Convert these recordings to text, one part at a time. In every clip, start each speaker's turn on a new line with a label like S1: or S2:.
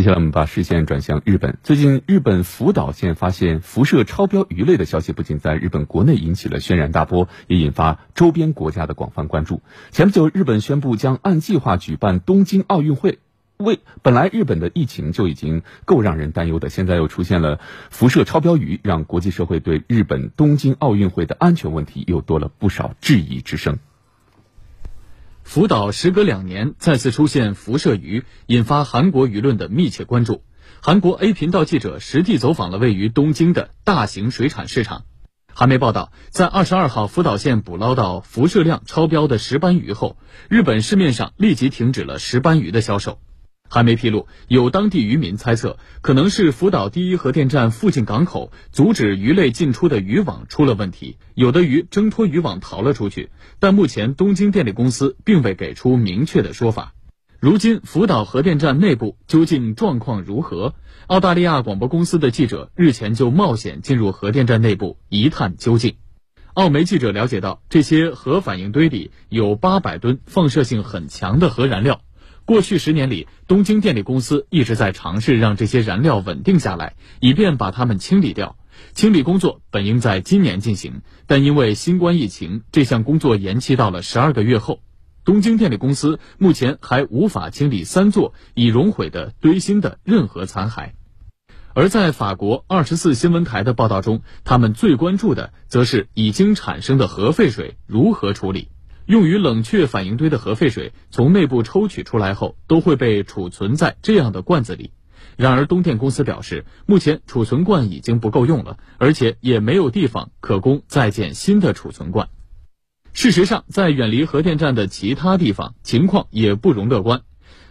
S1: 接下来我们把视线转向日本。最近，日本福岛县发现辐射超标鱼类的消息，不仅在日本国内引起了轩然大波，也引发周边国家的广泛关注。前不久，日本宣布将按计划举办东京奥运会。为本来日本的疫情就已经够让人担忧的，现在又出现了辐射超标鱼，让国际社会对日本东京奥运会的安全问题又多了不少质疑之声。
S2: 福岛时隔两年再次出现辐射鱼，引发韩国舆论的密切关注。韩国 A 频道记者实地走访了位于东京的大型水产市场。韩媒报道，在二十二号福岛县捕捞到辐射量超标的石斑鱼后，日本市面上立即停止了石斑鱼的销售。还没披露，有当地渔民猜测，可能是福岛第一核电站附近港口阻止鱼类进出的渔网出了问题，有的鱼挣脱渔网逃了出去。但目前东京电力公司并未给出明确的说法。如今福岛核电站内部究竟状况如何？澳大利亚广播公司的记者日前就冒险进入核电站内部一探究竟。澳媒记者了解到，这些核反应堆里有八百吨放射性很强的核燃料。过去十年里，东京电力公司一直在尝试让这些燃料稳定下来，以便把它们清理掉。清理工作本应在今年进行，但因为新冠疫情，这项工作延期到了十二个月后。东京电力公司目前还无法清理三座已熔毁的堆芯的任何残骸。而在法国二十四新闻台的报道中，他们最关注的则是已经产生的核废水如何处理。用于冷却反应堆的核废水从内部抽取出来后，都会被储存在这样的罐子里。然而，东电公司表示，目前储存罐已经不够用了，而且也没有地方可供再建新的储存罐。事实上，在远离核电站的其他地方，情况也不容乐观。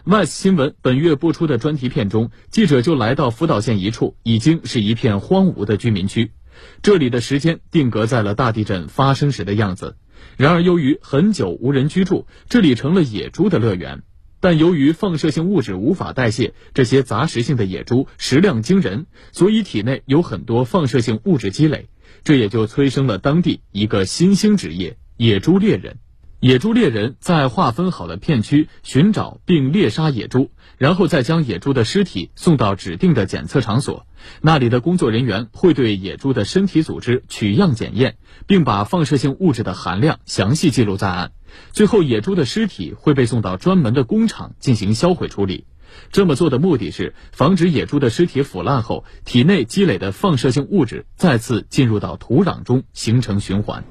S2: VICE 新闻本月播出的专题片中，记者就来到福岛县一处已经是一片荒芜的居民区，这里的时间定格在了大地震发生时的样子。然而，由于很久无人居住，这里成了野猪的乐园。但由于放射性物质无法代谢，这些杂食性的野猪食量惊人，所以体内有很多放射性物质积累。这也就催生了当地一个新兴职业——野猪猎人。野猪猎人在划分好的片区寻找并猎杀野猪，然后再将野猪的尸体送到指定的检测场所。那里的工作人员会对野猪的身体组织取样检验，并把放射性物质的含量详细记录在案。最后，野猪的尸体会被送到专门的工厂进行销毁处理。这么做的目的是防止野猪的尸体腐烂后，体内积累的放射性物质再次进入到土壤中形成循环。